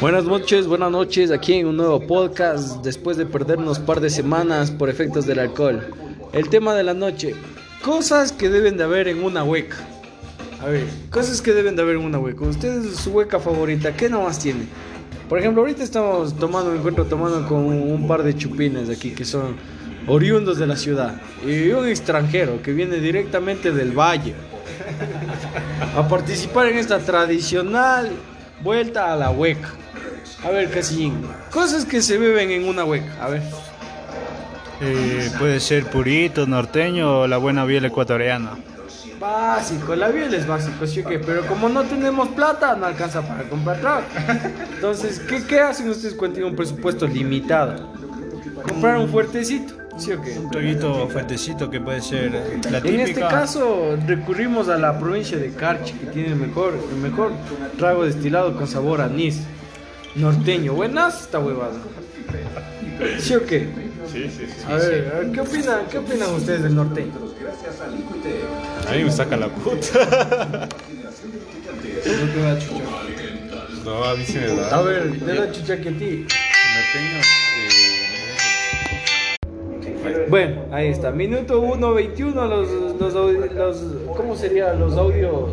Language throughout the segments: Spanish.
Buenas noches, buenas noches, aquí en un nuevo podcast después de perdernos par de semanas por efectos del alcohol. El tema de la noche, cosas que deben de haber en una hueca. A ver, cosas que deben de haber en una hueca. Ustedes su hueca favorita, ¿qué nomás tiene? Por ejemplo, ahorita estamos tomando, me encuentro tomando con un par de chupines aquí que son oriundos de la ciudad y un extranjero que viene directamente del valle a participar en esta tradicional vuelta a la hueca. A ver, Casillín, cosas que se beben en una hueca, a ver. Eh, puede ser purito, norteño o la buena biel ecuatoriana. Básico, la biel es básico, ¿sí o qué? Pero como no tenemos plata, no alcanza para comprar trago. Entonces, ¿qué, qué hacen ustedes cuando tienen un presupuesto limitado? Comprar un fuertecito, ¿sí o qué? Un traguito fuertecito que puede ser la típica. En este caso recurrimos a la provincia de Carchi, que tiene el mejor, el mejor trago destilado con sabor a anís. Norteño, buenas esta huevada. ¿Sí o qué? Sí, sí, sí. A ver, a ver, ¿qué opinan, ¿qué opinan ustedes del norteño? A mí me saca la puta. No te da chucha. No, a mí sí me da. A ver, te da chucha que a ti. Norteño, Bueno, ahí está. Minuto 1.21, los, los, los, ¿cómo sería? Los audios.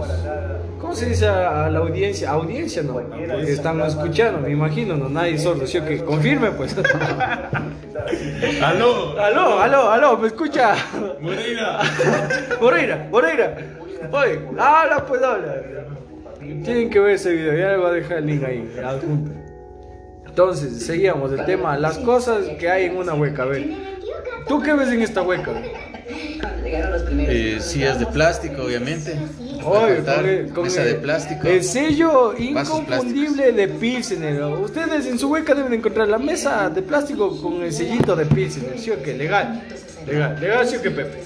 ¿Cómo se dice a la audiencia? Audiencia, no. Porque están escuchando, me imagino, no nadie sordo. ¿Sí o qué? Confirme, pues. ¡Aló! aló, aló, aló, ¿me escucha? ¡Moreira! Moreira, Moreira. Oye, habla, pues habla. Tienen que ver ese video, ya le voy a dejar el link ahí, adjunto. Entonces, seguíamos el tema, las cosas que hay en una hueca. A ver, ¿tú qué ves en esta hueca? Eh, sillas de plástico, obviamente. Con con mesa el- de plástico. El sello inconfundible de Pilsener. Ustedes en su hueca deben encontrar la mesa de plástico con el sellito de Pilsener. ¿Sí o qué? Legal. Legal, legal, ¿sí o qué, Pepe?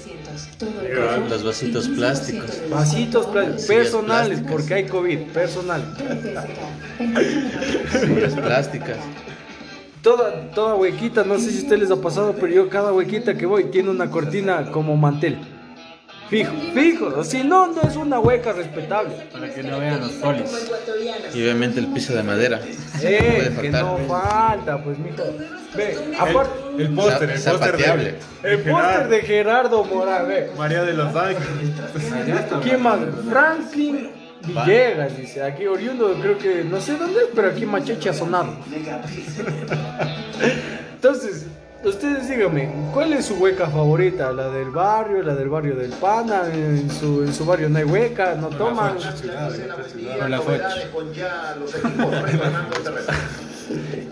Los vasitos plásticos. Vasitos plásticos, personales, porque hay COVID, personales. Sillas plásticas. Toda, toda huequita, no sé si a ustedes les ha pasado, pero yo cada huequita que voy tiene una cortina como mantel. Fijo, fijo. Si no, no es una hueca respetable. Para que no vean los polis. Y obviamente el piso de madera. Eh, que no falta, pues mijo. Ve, aparte, El póster, el póster de, el póster de Gerardo Morán, ve. María de los Ángeles. ¿Quién más? Franklin Villegas, dice. Aquí oriundo, creo que, no sé dónde, pero aquí Macheche ha sonado. Entonces, ustedes díganme, ¿cuál es su hueca favorita? ¿La del barrio? ¿La del barrio del Pana? ¿En su, en su barrio no hay hueca? ¿No toman? Con la foch.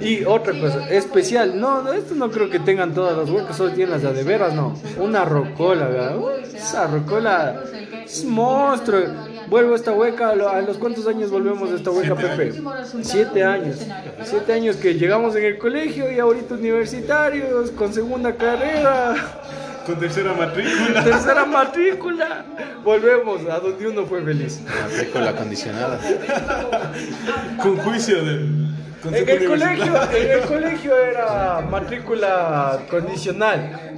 Y otra cosa, especial, no, no, esto no creo que tengan todas las huecas, solo tienen las de, de veras, no. Una rocola, ¿verdad? Esa rocola es monstruo. Vuelvo a esta hueca, ¿a lo- ¿a los cuántos años volvemos de esta hueca, Pepe? Siete años. Siete años que llegamos en el colegio y ahorita universitarios, con segunda carrera, Con tercera matrícula. tercera matrícula. Volvemos a donde uno fue feliz. Matrícula acondicionada. Con juicio del En el, colegio, en el colegio era matrícula condicional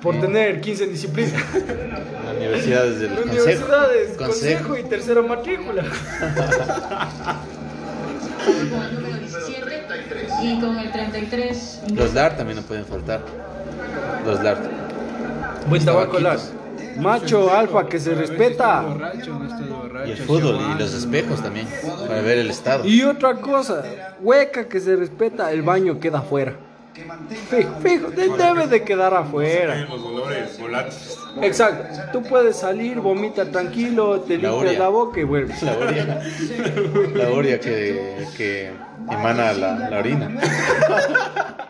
por tener 15 en disciplina. Las universidades del consejo. Universidades, consejo Consejo. y tercera matrícula. número 17 y con el 33 Los DAR también no pueden faltar. Los DAR. Buen tabaco lar. Macho alfa que se respeta. Y el fútbol y los espejos también. Para ver el estado. Y otra cosa, hueca que se respeta, el baño queda afuera. Fijo, fijo, de- debe de quedar afuera. Exacto. Tú puedes salir, vomita tranquilo, te limpias la boca y vuelves. La orilla. La orilla que, que emana la, la orina.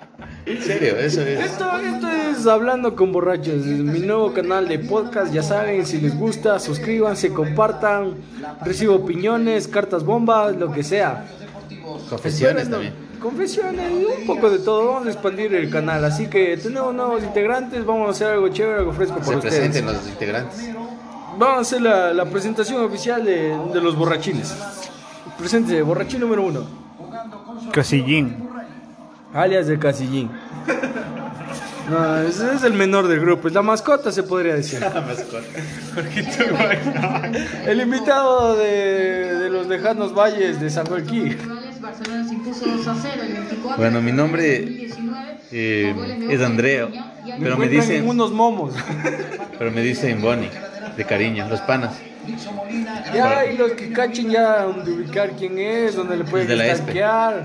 En serio, eso es. Esto, esto es Hablando con Borrachos, es mi nuevo canal de podcast, ya saben, si les gusta, suscríbanse, compartan, recibo opiniones, cartas bombas, lo que sea. Confesiones también. Confesiones, un poco de todo, vamos a expandir el canal, así que tenemos nuevos integrantes, vamos a hacer algo chévere, algo fresco Se para ustedes. presenten los integrantes. Vamos a hacer la, la presentación oficial de, de los borrachines. Presente, borrachín número uno, Casillín. Alias de Casillín. No, ese es el menor del grupo, es la mascota se podría decir. El invitado de, de los lejanos valles de San Joaquín. Barcelona se impuso 2 a 0 el 24. Bueno, mi nombre, el 2019, eh, de es y pero me dicen- en unos momos. Pero me dicen Bonnie, de cariño, los panas. Ya, y los que cachen ya donde ubicar quién es, donde le pueden de la stalkear.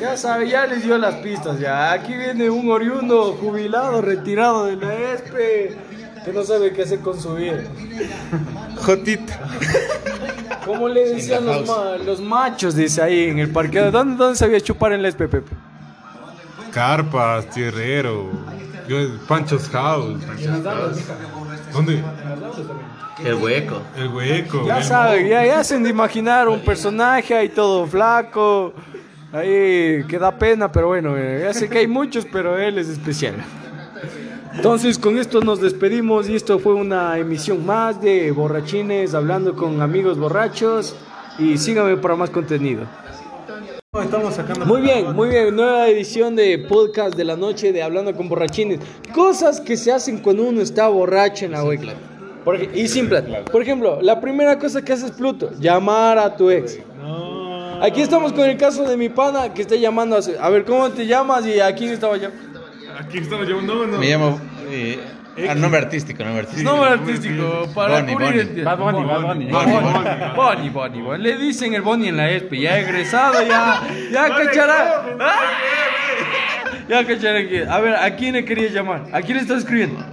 Ya sabe, ya les dio las pistas. Ya, aquí viene un oriundo jubilado, retirado de la ESPE, que no sabe qué hacer con su vida. Jotita. ¿Cómo le decían In the los, ma- los machos, dice ahí en el parqueo? ¿Dónde, dónde sabía chupar en la ESPE, Pepe? Carpas, Tierrero, yo- Pancho's House. ¿Dónde? El hueco. El hueco. Ya el- sabe, ya, ya hacen de imaginar un personaje ahí todo flaco, ahí que da pena, pero bueno, eh, ya sé que hay muchos, pero él es especial. Entonces con esto nos despedimos y esto fue una emisión más de Borrachines hablando con amigos borrachos y síganme para más contenido. Estamos sacando. Muy bien, muy bien, nueva edición de podcast de la noche de Hablando con Borrachines. Cosas que se hacen cuando uno está borracho en la ej- y sin plata. Por ejemplo, la primera cosa que haces Pluto, llamar a tu ex. Aquí estamos con el caso de mi pana que está llamando a. A ver, ¿cómo te llamas y a quién estaba llamando? Aquí estamos yo. No, no. Me llamo. Eh, ah, nombre artístico, nombre artístico. Nombre artístico para Bonnie, cubrir Bonnie. el- Bad Bunny, Bad Bunny. Bonnie, Bonnie, Bonnie, Bonnie, Bonnie. Le dicen el Bonnie en la ESPE, ya egresado, ya, ya cachará. ¡Ah! Ya cachará que. A ver, ¿a quién le querías llamar? ¿A quién le estás escribiendo?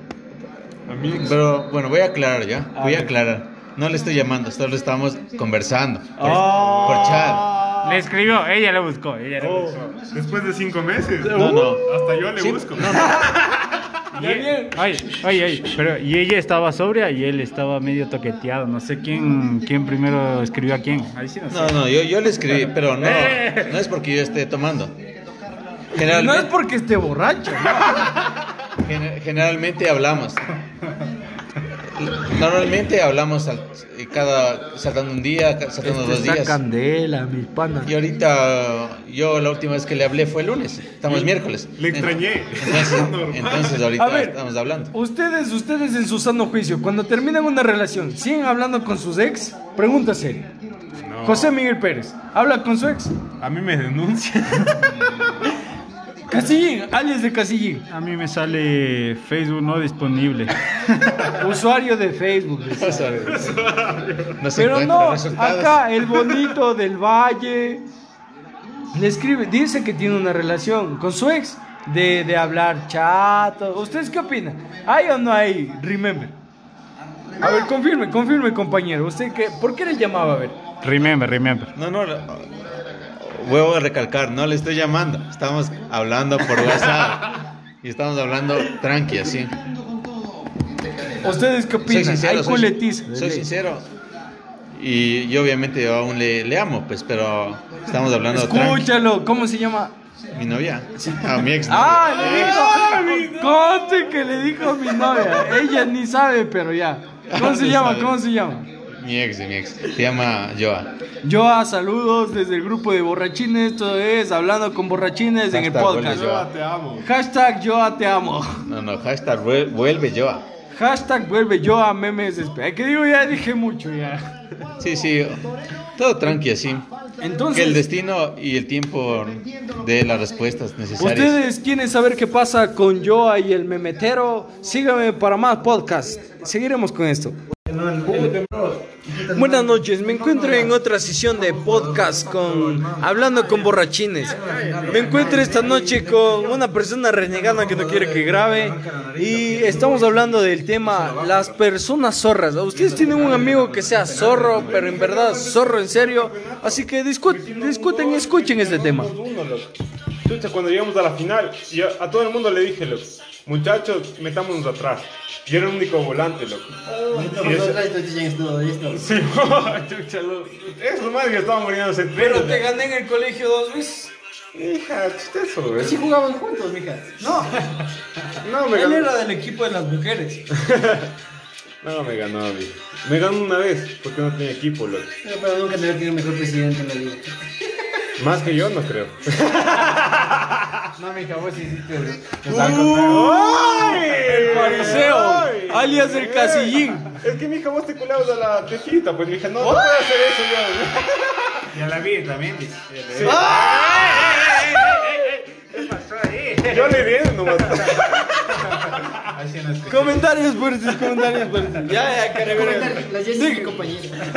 Pero bueno, voy a aclarar ya. Voy a aclarar. No le estoy llamando, solo estamos conversando. Por, Ah. por chat. Le escribió, ella le buscó, ella le buscó. Después de cinco meses. No, no. Hasta yo le Sí, busco. no, no. Ya bien. Oye, oye, oye, pero y ella estaba sobria y él estaba medio toqueteado. No sé quién, quién primero escribió a quién. Ahí sí no sé. No, no, yo, yo le escribí, pero no, no es porque yo esté tomando. No es Generalmente, porque esté borracho. gener- generalmente hablamos. Normalmente hablamos al- cada saltando un día, saltando dos Esta días. candela, mi pana. Y ahorita yo la última vez que le hablé fue el lunes. Estamos miércoles. Le extrañé. Entonces, ahorita ver. estamos hablando. Ustedes, ustedes en su sano juicio, cuando terminan una relación, ¿siguen hablando con sus ex? Pregunta seria. No. José Miguel Pérez, ¿habla con su ex? A mí me denuncian. Casillín, alias de Casillín. A mí me sale Facebook no disponible. Usuario de Facebook. No se Pero no, resultados. acá el bonito del valle le escribe, dice que tiene una relación con su ex de, de hablar chato. ¿Ustedes qué opinan? ¿Hay o no hay? Remember. A ver, confirme, confirme, compañero. ¿Usted qué? ¿Por qué le llamaba a ver? Remember, remember. No, no. Vuelvo a recalcar, no le estoy llamando. Estamos hablando por WhatsApp. Y estamos hablando tranqui, así. ¿Ustedes qué Soy opinan? sincero. hay Soy, culetiza. soy sincero. Y yo obviamente yo aún le, le amo, pues, pero estamos hablando tranqui. Escúchalo, ¿cómo se llama? Mi novia. A mi ex. Ah, le dijo. Conte que le dijo a mi novia. Ella ni sabe, pero ya. ¿Cómo se llama? ¿Cómo se llama? Mi ex, mi ex. Se llama Joa. Joa, saludos desde el grupo de borrachines. Esto es Hablando con Borrachines en el podcast. Joa. Te amo. Hashtag Joa te amo. No, no, hashtag vuel- vuelve Joa. Hashtag vuelve Joa memes. Que digo, ya dije mucho ya. Sí, sí. Todo tranqui, así. Que el Entonces, destino y el tiempo de las respuestas necesarias. ustedes quieren saber qué pasa con Joa y el memetero. Síganme para más podcast. Seguiremos con esto. Buenas noches, me encuentro en otra sesión de podcast con Hablando con Borrachines. Me encuentro esta noche con una persona renegada que no quiere que grabe y estamos hablando del tema las personas zorras. Ustedes tienen un amigo que sea zorro, pero en verdad zorro en serio, así que discu- discuten y escuchen este tema. Cuando llegamos a la final, a todo el mundo le dije, loco, muchachos, metámonos atrás. Yo era el único volante, loco. Y ese- Sí, chucha, lo- es lo más que estaban muriéndose Pero te gané en el colegio dos veces. Hija, eso, güey. Sí jugaban juntos, mija. No, No, me él ganó. era del equipo de las mujeres. No, me ganó, amigo. Me ganó una vez, porque no tenía equipo, loco. Pero nunca te tiene mejor presidente en la liga. Más que yo, no creo. No, mi mija, vos hiciste. el- el ¡Uy! El fariseo, alias el casillín. Es que mi hija vos te culabas a la tejita, pues dije, no, no puedo hacer eso yo. Y a la vida también. dice. ¿Qué pasó ahí? Yo le di nomás. Así no se- Comentarios fuertes, comentarios fuertes. Ya, ya, carabinero. La Jessy es mi compañera.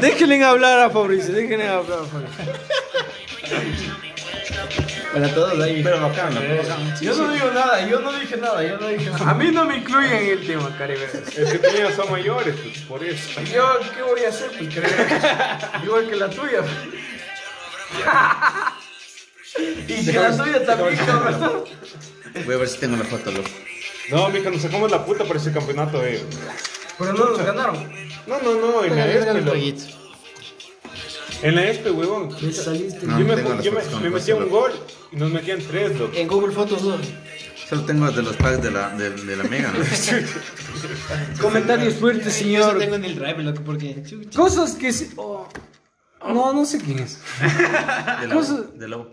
Déjenle hablar a Fabricio, déjenle hablar a Fabricio. Para todos ahí. Pero bacán, ¿no? bacán. Yo no digo nada, yo no dije nada, yo no dije nada. A mí no me incluyen en el tema, cariberos. Es que tuyas son mayores, pues, por eso. Yo, ¿qué voy a hacer? Pues, cariberos? Igual que la tuya. y que la tuya también, cabrón. Voy a ver si tengo la foto, loco. No, mija, nos sacamos la puta por ese campeonato, eh. Pero no nos ganaron. No, no, no, en la loco. En la ESPE, huevón. saliste. No, yo me, tengo las yo me, me el metía un gol y nos metían tres, loco. En Google Fotos no. Solo tengo de los packs de la, de, de la Mega, ¿no? Comentarios fuertes, Yo señor. tengo en el drive, loco, porque. Cosas que se... oh. No, no sé quién es. De la, Cosa- de la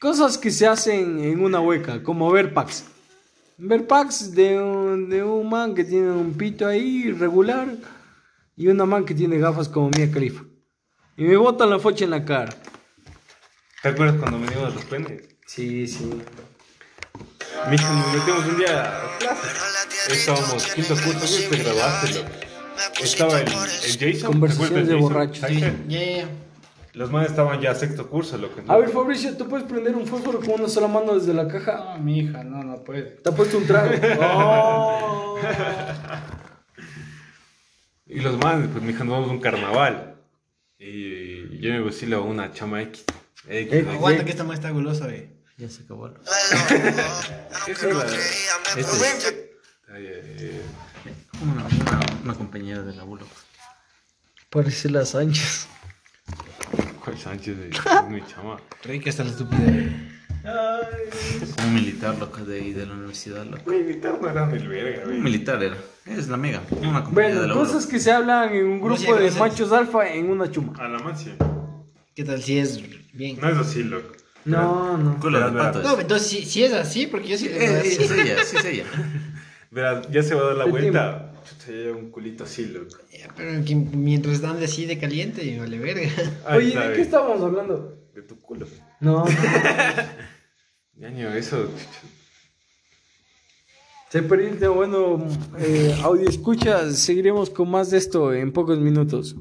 Cosas que se hacen en una hueca, como ver packs. Ver packs de un, de un man que tiene un pito ahí regular y una man que tiene gafas como Mia Khalifa. Y me botan la focha en la cara. ¿Te acuerdas cuando venimos a los penes? Sí, sí. Mija, nos metimos un día a clase. Estábamos quinto curso, güey, te grabaste, loco. Estaba el, el Jason. Conversaciones ¿te de borrachos. Ya. Los manes estaban ya sexto curso, loco. A ver, Fabricio, ¿tú puedes prender un fósforo con una sola mano desde la caja? No, mi hija, no, no puede. ¿Te ha puesto un trago? Oh. Y los manes, pues, mija, nos vamos a un carnaval. Y yo me vacilo a una chama X. X, X. Aguanta que esta más está gulosa, ve. Ya se acabó. es la- Este Ay, ay, ay. una, una, una compañera de la U, loco. Parece las Sánchez. ¿Cuál Sánchez? de- Mi chama. Creí que está la estúpida. Un militar, loco, de ahí, de la universidad, loco. Militar no eran el verga, Un güey. militar era. Es la Mega. Una compañera de Bueno, la U. cosas que se hablan en un ¿Cómo se grupo de machos alfa en una chuma. A la mansia. ¿Qué tal si es bien? No es así, loco. No, no. Culo de pato. No, es. entonces si, si es así, porque yo sí le Eh, Es, es ella, sí es ella. Verás, ya se va a dar la El vuelta. Se lleva un culito así, loco. Ya, Pero que mientras dan así de caliente, vale verga. Ahí Oye, ¿de qué estábamos hablando? De tu culo. No. Ñaño, eso. Se bueno, eh, audio escucha, seguiremos con más de esto en pocos minutos.